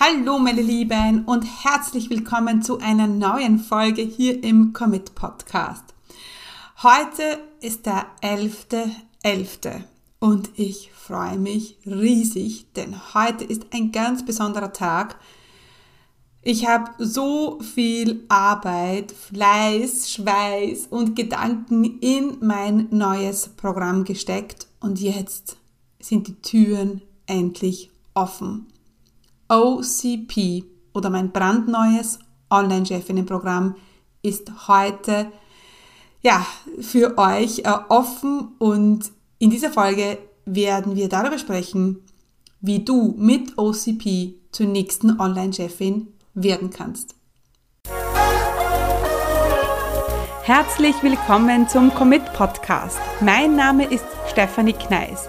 Hallo meine Lieben und herzlich willkommen zu einer neuen Folge hier im Commit Podcast. Heute ist der 11.11. .11. und ich freue mich riesig, denn heute ist ein ganz besonderer Tag. Ich habe so viel Arbeit, Fleiß, Schweiß und Gedanken in mein neues Programm gesteckt und jetzt sind die Türen endlich offen. OCP oder mein brandneues Online-Chefinnen-Programm ist heute ja, für euch äh, offen und in dieser Folge werden wir darüber sprechen, wie du mit OCP zur nächsten Online-Chefin werden kannst. Herzlich willkommen zum Commit Podcast. Mein Name ist Stefanie Kneis.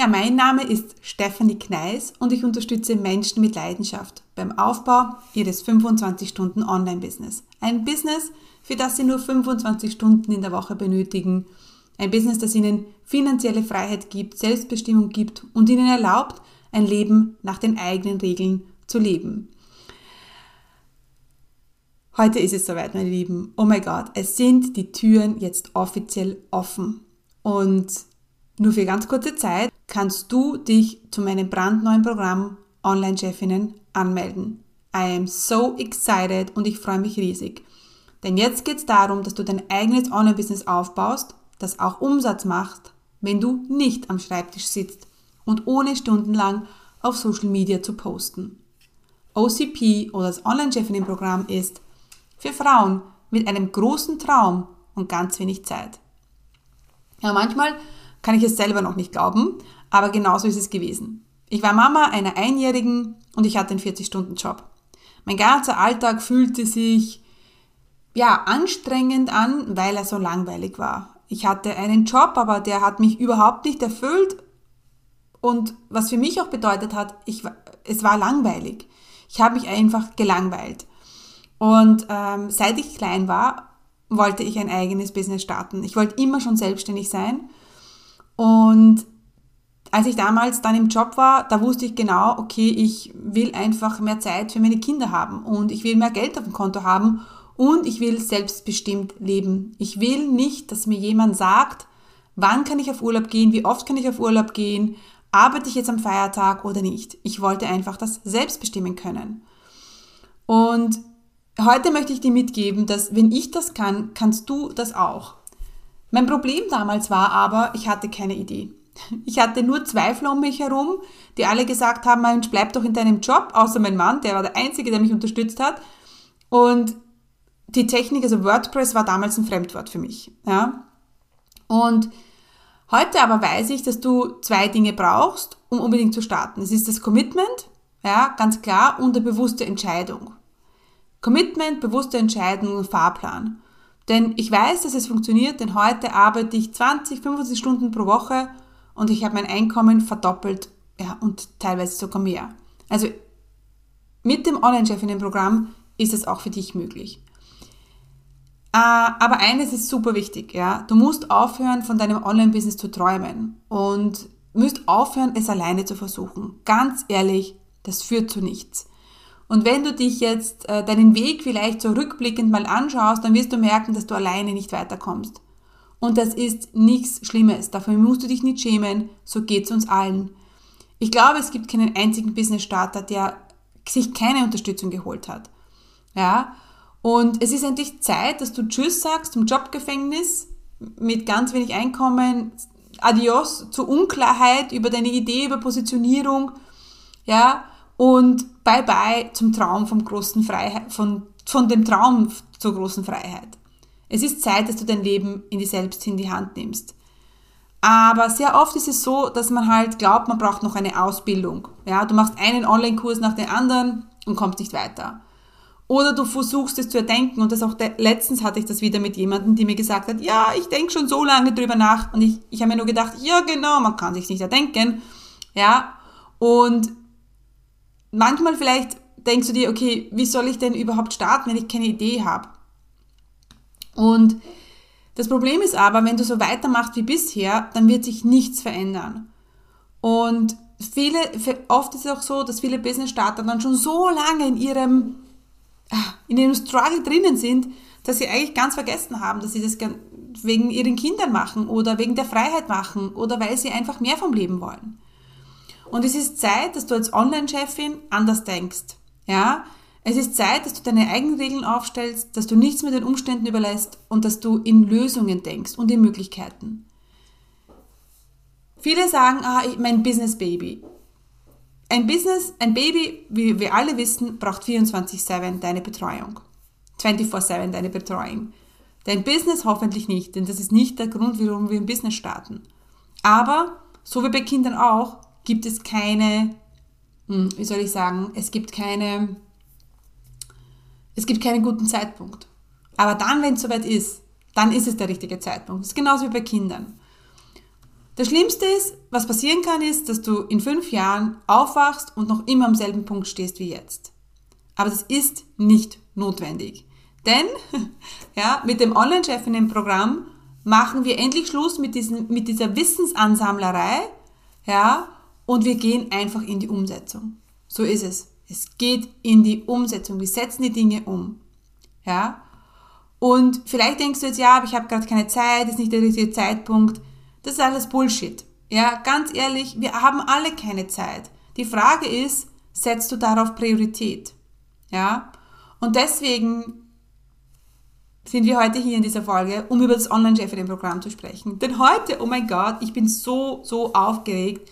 Ja, mein Name ist Stefanie Kneis und ich unterstütze Menschen mit Leidenschaft beim Aufbau ihres 25-Stunden Online-Business. Ein Business, für das sie nur 25 Stunden in der Woche benötigen. Ein Business, das ihnen finanzielle Freiheit gibt, Selbstbestimmung gibt und ihnen erlaubt, ein Leben nach den eigenen Regeln zu leben. Heute ist es soweit, meine Lieben. Oh mein Gott, es sind die Türen jetzt offiziell offen. Und nur für ganz kurze Zeit kannst du dich zu meinem brandneuen Programm Online-Chefinnen anmelden. I am so excited und ich freue mich riesig. Denn jetzt geht es darum, dass du dein eigenes Online-Business aufbaust, das auch Umsatz macht, wenn du nicht am Schreibtisch sitzt und ohne stundenlang auf Social Media zu posten. OCP oder das Online-Chefinnen-Programm ist für Frauen mit einem großen Traum und ganz wenig Zeit. Ja, manchmal kann ich es selber noch nicht glauben, aber genauso ist es gewesen. Ich war Mama einer Einjährigen und ich hatte einen 40-Stunden-Job. Mein ganzer Alltag fühlte sich ja anstrengend an, weil er so langweilig war. Ich hatte einen Job, aber der hat mich überhaupt nicht erfüllt und was für mich auch bedeutet hat, ich, es war langweilig. Ich habe mich einfach gelangweilt. Und ähm, seit ich klein war, wollte ich ein eigenes Business starten. Ich wollte immer schon selbstständig sein und als ich damals dann im Job war, da wusste ich genau, okay, ich will einfach mehr Zeit für meine Kinder haben und ich will mehr Geld auf dem Konto haben und ich will selbstbestimmt leben. Ich will nicht, dass mir jemand sagt, wann kann ich auf Urlaub gehen, wie oft kann ich auf Urlaub gehen, arbeite ich jetzt am Feiertag oder nicht. Ich wollte einfach das selbst bestimmen können. Und heute möchte ich dir mitgeben, dass wenn ich das kann, kannst du das auch. Mein Problem damals war aber, ich hatte keine Idee. Ich hatte nur Zweifler um mich herum, die alle gesagt haben, Mensch, bleib doch in deinem Job, außer mein Mann, der war der Einzige, der mich unterstützt hat. Und die Technik, also WordPress war damals ein Fremdwort für mich. Ja? Und heute aber weiß ich, dass du zwei Dinge brauchst, um unbedingt zu starten. Es ist das Commitment, ja, ganz klar, und eine bewusste Entscheidung. Commitment, bewusste Entscheidung und Fahrplan. Denn ich weiß, dass es funktioniert, denn heute arbeite ich 20, 25 Stunden pro Woche und ich habe mein Einkommen verdoppelt ja, und teilweise sogar mehr. Also mit dem Online-Chefinnen-Programm ist es auch für dich möglich. Äh, aber eines ist super wichtig, ja. Du musst aufhören, von deinem Online-Business zu träumen und musst aufhören, es alleine zu versuchen. Ganz ehrlich, das führt zu nichts. Und wenn du dich jetzt äh, deinen Weg vielleicht so rückblickend mal anschaust, dann wirst du merken, dass du alleine nicht weiterkommst. Und das ist nichts Schlimmes. Dafür musst du dich nicht schämen. So geht's uns allen. Ich glaube, es gibt keinen einzigen Business-Starter, der sich keine Unterstützung geholt hat. Ja. Und es ist endlich Zeit, dass du Tschüss sagst zum Jobgefängnis mit ganz wenig Einkommen, Adios zur Unklarheit über deine Idee, über Positionierung, ja, und bye bye zum Traum vom großen Freiheit, von, von dem Traum zur großen Freiheit. Es ist Zeit, dass du dein Leben in die selbst in die Hand nimmst. Aber sehr oft ist es so, dass man halt glaubt, man braucht noch eine Ausbildung. Ja, du machst einen Online-Kurs nach dem anderen und kommst nicht weiter. Oder du versuchst es zu erdenken und das auch letztens hatte ich das wieder mit jemandem, die mir gesagt hat, ja, ich denke schon so lange drüber nach und ich, ich habe mir nur gedacht, ja genau, man kann sich nicht erdenken, ja, und manchmal vielleicht denkst du dir, okay, wie soll ich denn überhaupt starten, wenn ich keine Idee habe? Und das Problem ist aber, wenn du so weitermachst wie bisher, dann wird sich nichts verändern. Und viele, oft ist es auch so, dass viele Business-Starter dann schon so lange in ihrem, in ihrem Struggle drinnen sind, dass sie eigentlich ganz vergessen haben, dass sie das wegen ihren Kindern machen oder wegen der Freiheit machen oder weil sie einfach mehr vom Leben wollen. Und es ist Zeit, dass du als Online-Chefin anders denkst. Ja, es ist Zeit, dass du deine eigenen Regeln aufstellst, dass du nichts mit den Umständen überlässt und dass du in Lösungen denkst und in Möglichkeiten. Viele sagen, ah, mein Business Baby. Ein Business, ein Baby, wie wir alle wissen, braucht 24-7 deine Betreuung. 24-7 deine Betreuung. Dein Business hoffentlich nicht, denn das ist nicht der Grund, warum wir ein Business starten. Aber, so wie bei Kindern auch, gibt es keine, hm, wie soll ich sagen, es gibt keine, es gibt keinen guten Zeitpunkt. Aber dann, wenn es soweit ist, dann ist es der richtige Zeitpunkt. Das ist genauso wie bei Kindern. Das Schlimmste ist, was passieren kann, ist, dass du in fünf Jahren aufwachst und noch immer am selben Punkt stehst wie jetzt. Aber das ist nicht notwendig. Denn ja, mit dem Online-Chefinnen-Programm machen wir endlich Schluss mit, diesen, mit dieser Wissensansammlerei ja, und wir gehen einfach in die Umsetzung. So ist es. Es geht in die Umsetzung. Wir setzen die Dinge um. Ja? Und vielleicht denkst du jetzt, ja, aber ich habe gerade keine Zeit, ist nicht der richtige Zeitpunkt. Das ist alles Bullshit. Ja, ganz ehrlich, wir haben alle keine Zeit. Die Frage ist, setzt du darauf Priorität? Ja? Und deswegen sind wir heute hier in dieser Folge, um über das Online-Chefin-Programm zu sprechen. Denn heute, oh mein Gott, ich bin so, so aufgeregt.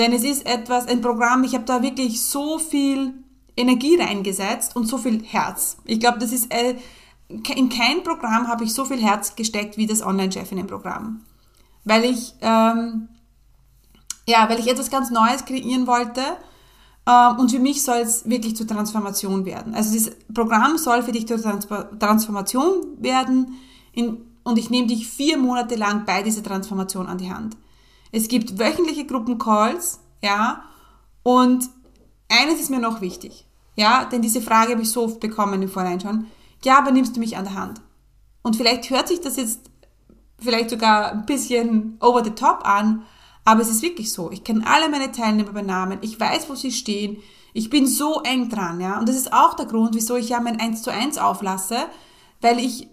Denn es ist etwas, ein Programm, ich habe da wirklich so viel Energie reingesetzt und so viel Herz. Ich glaube, das ist, äh, in kein Programm habe ich so viel Herz gesteckt wie das Online-Chefinnen-Programm. Weil ich, ähm, ja, weil ich etwas ganz Neues kreieren wollte ähm, und für mich soll es wirklich zur Transformation werden. Also das Programm soll für dich zur Trans Transformation werden in, und ich nehme dich vier Monate lang bei dieser Transformation an die Hand. Es gibt wöchentliche Gruppencalls, ja, und eines ist mir noch wichtig, ja, denn diese Frage habe ich so oft bekommen im Vorhinein schon. Ja, aber nimmst du mich an der Hand? Und vielleicht hört sich das jetzt vielleicht sogar ein bisschen over the top an, aber es ist wirklich so. Ich kenne alle meine Teilnehmer bei Namen, ich weiß, wo sie stehen, ich bin so eng dran, ja. Und das ist auch der Grund, wieso ich ja mein 1 zu 1 auflasse, weil ich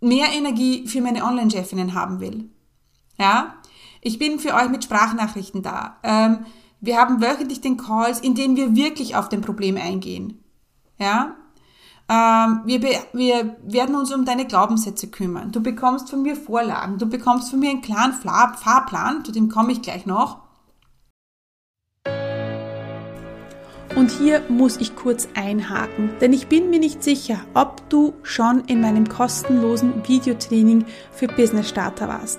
mehr Energie für meine Online-Chefinnen haben will. Ja, ich bin für euch mit Sprachnachrichten da. Ähm, wir haben wöchentlich den Calls, in denen wir wirklich auf den Problem eingehen. Ja? Ähm, wir, wir werden uns um deine Glaubenssätze kümmern. Du bekommst von mir Vorlagen. Du bekommst von mir einen klaren Fahrplan. Zu dem komme ich gleich noch. Und hier muss ich kurz einhaken, denn ich bin mir nicht sicher, ob du schon in meinem kostenlosen Videotraining für Business Starter warst.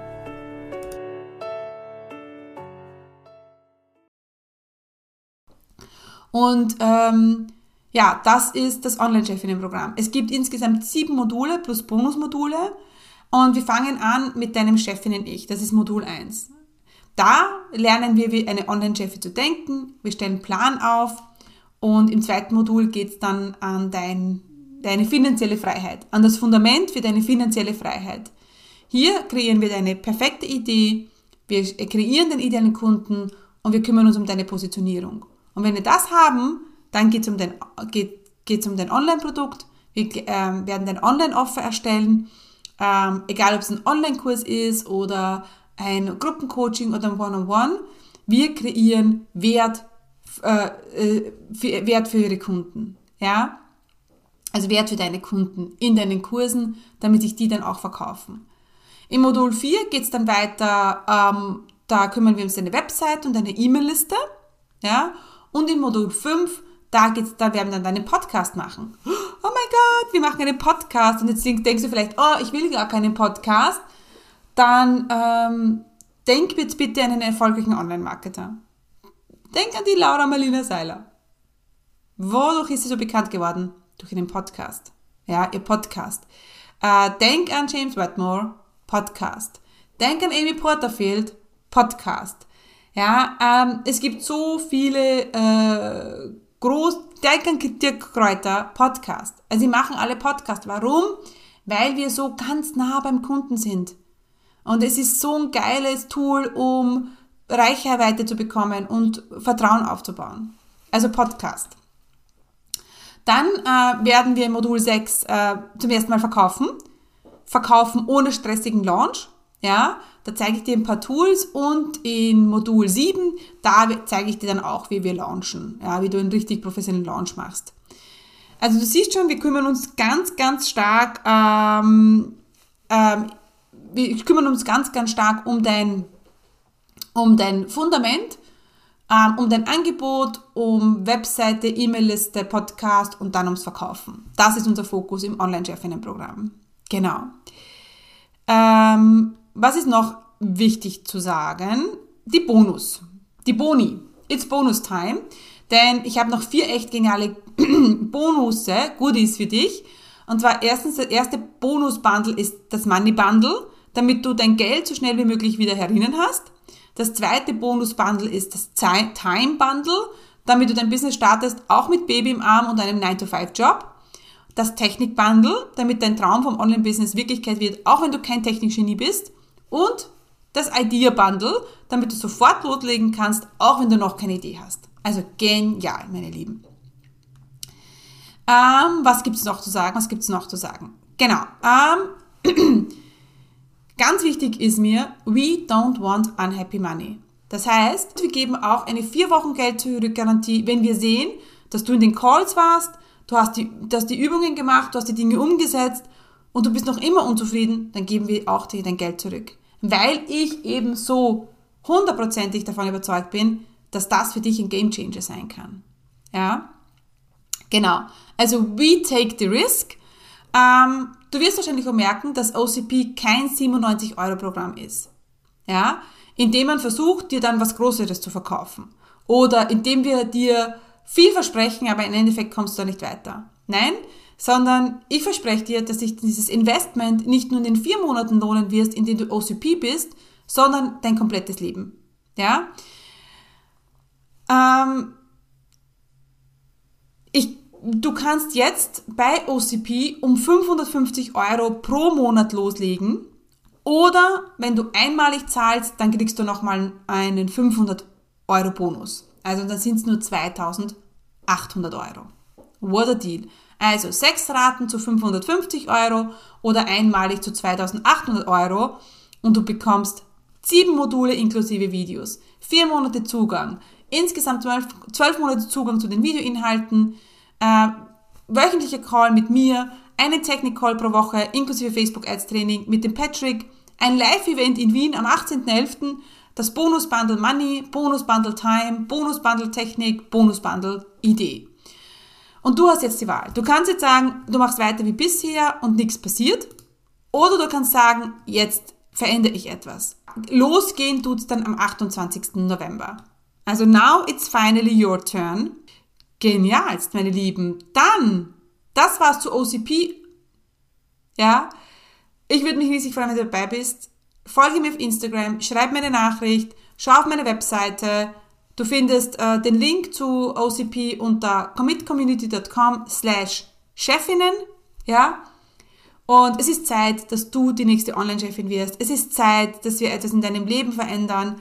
Und ähm, ja, das ist das Online-Chefinnen-Programm. Es gibt insgesamt sieben Module plus Bonusmodule. Und wir fangen an mit deinem Chefinnen-Ich. Das ist Modul 1. Da lernen wir, wie eine Online-Chefin zu denken. Wir stellen Plan auf. Und im zweiten Modul geht es dann an dein, deine finanzielle Freiheit, an das Fundament für deine finanzielle Freiheit. Hier kreieren wir deine perfekte Idee, wir kreieren den idealen Kunden und wir kümmern uns um deine Positionierung. Und wenn wir das haben, dann geht es um dein, geht, um dein Online-Produkt, wir äh, werden dein Online-Offer erstellen, ähm, egal ob es ein Online-Kurs ist oder ein Gruppencoaching oder ein One-on-One. -on -One. Wir kreieren Wert, äh, äh, für, Wert für ihre Kunden. Ja? Also Wert für deine Kunden in deinen Kursen, damit sich die dann auch verkaufen. Im Modul 4 geht es dann weiter, ähm, da kümmern wir uns um deine Website und deine E-Mail-Liste. Ja? Und im Modul 5, da, geht's, da werden wir dann deinen Podcast machen. Oh mein Gott, wir machen einen Podcast. Und jetzt denkst du vielleicht, oh, ich will gar keinen Podcast. Dann ähm, denk jetzt bitte an einen erfolgreichen Online-Marketer. Denk an die Laura Marlina Seiler. Wodurch ist sie so bekannt geworden? Durch ihren Podcast. Ja, ihr Podcast. Äh, denk an James Wetmore, Podcast. Denk an Amy Porterfield, Podcast. Ja, ähm, es gibt so viele äh, groß, Kräuter, Podcast. Also sie machen alle Podcast. Warum? Weil wir so ganz nah beim Kunden sind. Und es ist so ein geiles Tool, um Reichweite zu bekommen und Vertrauen aufzubauen. Also Podcast. Dann äh, werden wir Modul 6 äh, zum ersten Mal verkaufen. Verkaufen ohne stressigen Launch. Ja, da zeige ich dir ein paar Tools und in Modul 7, da zeige ich dir dann auch, wie wir launchen, ja, wie du einen richtig professionellen Launch machst. Also du siehst schon, wir kümmern uns ganz, ganz stark, ähm, ähm, wir kümmern uns ganz, ganz stark um dein, um dein Fundament, ähm, um dein Angebot, um Webseite, E-Mail-Liste, Podcast und dann ums Verkaufen. Das ist unser Fokus im Online-Chefinnen-Programm. Genau. Ähm, was ist noch wichtig zu sagen? Die Bonus. Die Boni. It's Bonus Time. Denn ich habe noch vier echt geniale Bonusse, Goodies für dich. Und zwar erstens, der erste Bonus-Bundle ist das Money Bundle, damit du dein Geld so schnell wie möglich wieder herinnen hast. Das zweite Bonus-Bundle ist das Time Bundle, damit du dein Business startest, auch mit Baby im Arm und einem 9-to-5-Job. Das Technik-Bundle, damit dein Traum vom Online-Business Wirklichkeit wird, auch wenn du kein Technikgenie bist und das Idea Bundle, damit du sofort loslegen kannst, auch wenn du noch keine Idee hast. Also genial, meine Lieben. Ähm, was gibt es noch zu sagen? Was gibt es noch zu sagen? Genau. Ähm, ganz wichtig ist mir, we don't want unhappy money. Das heißt, wir geben auch eine vier Wochen Geld zurück Garantie, wenn wir sehen, dass du in den Calls warst, du hast die, du hast die Übungen gemacht, du hast die Dinge umgesetzt und du bist noch immer unzufrieden, dann geben wir auch dir dein Geld zurück weil ich eben so hundertprozentig davon überzeugt bin, dass das für dich ein Game Changer sein kann. Ja, genau. Also we take the risk. Ähm, du wirst wahrscheinlich auch merken, dass OCP kein 97 Euro Programm ist. Ja, indem man versucht, dir dann was Größeres zu verkaufen. Oder indem wir dir viel versprechen, aber im Endeffekt kommst du da nicht weiter. Nein, sondern ich verspreche dir, dass sich dieses Investment nicht nur in den vier Monaten lohnen wirst, in denen du OCP bist, sondern dein komplettes Leben. Ja? Ähm, ich, du kannst jetzt bei OCP um 550 Euro pro Monat loslegen oder wenn du einmalig zahlst, dann kriegst du nochmal einen 500 Euro Bonus. Also dann sind es nur 2800 Euro. What a deal. Also sechs Raten zu 550 Euro oder einmalig zu 2800 Euro und du bekommst sieben Module inklusive Videos, vier Monate Zugang, insgesamt zwölf, Monate Zugang zu den Videoinhalten, äh, wöchentlicher Call mit mir, eine Technik-Call pro Woche inklusive Facebook-Ads-Training mit dem Patrick, ein Live-Event in Wien am 18.11., das Bonus-Bundle Money, Bonus-Bundle Time, Bonus-Bundle Technik, Bonus-Bundle Idee. Und du hast jetzt die Wahl. Du kannst jetzt sagen, du machst weiter wie bisher und nichts passiert. Oder du kannst sagen, jetzt verändere ich etwas. Losgehen tut's dann am 28. November. Also now it's finally your turn. Genialst, meine Lieben. Dann, das war's zu OCP. Ja, ich würde mich riesig freuen, wenn du dabei bist. Folge mir auf Instagram, schreib mir eine Nachricht, schau auf meine Webseite, Du findest äh, den Link zu OCP unter commitcommunity.com slash Chefinnen Ja? Und es ist Zeit, dass du die nächste Online-Chefin wirst. Es ist Zeit, dass wir etwas in deinem Leben verändern,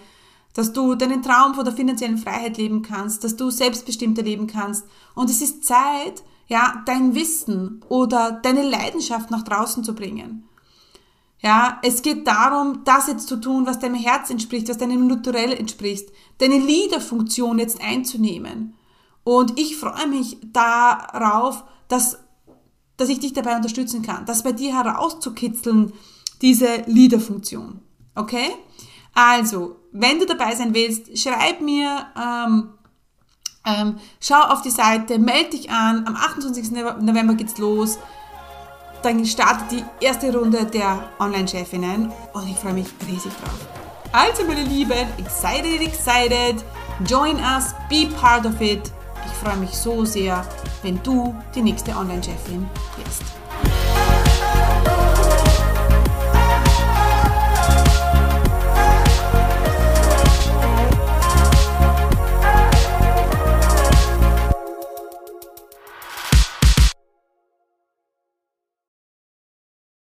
dass du deinen Traum von der finanziellen Freiheit leben kannst, dass du selbstbestimmter leben kannst. Und es ist Zeit, ja, dein Wissen oder deine Leidenschaft nach draußen zu bringen. Ja, es geht darum, das jetzt zu tun, was deinem Herz entspricht, was deinem Naturell entspricht, deine Leader-Funktion jetzt einzunehmen. Und ich freue mich darauf, dass, dass ich dich dabei unterstützen kann, das bei dir herauszukitzeln, diese Leader-Funktion. Okay? Also, wenn du dabei sein willst, schreib mir, ähm, ähm, schau auf die Seite, melde dich an. Am 28. November geht's los dann startet die erste Runde der Online-Chefinnen und ich freue mich riesig drauf. Also meine Lieben, excited, excited, join us, be part of it. Ich freue mich so sehr, wenn du die nächste Online-Chefin wirst.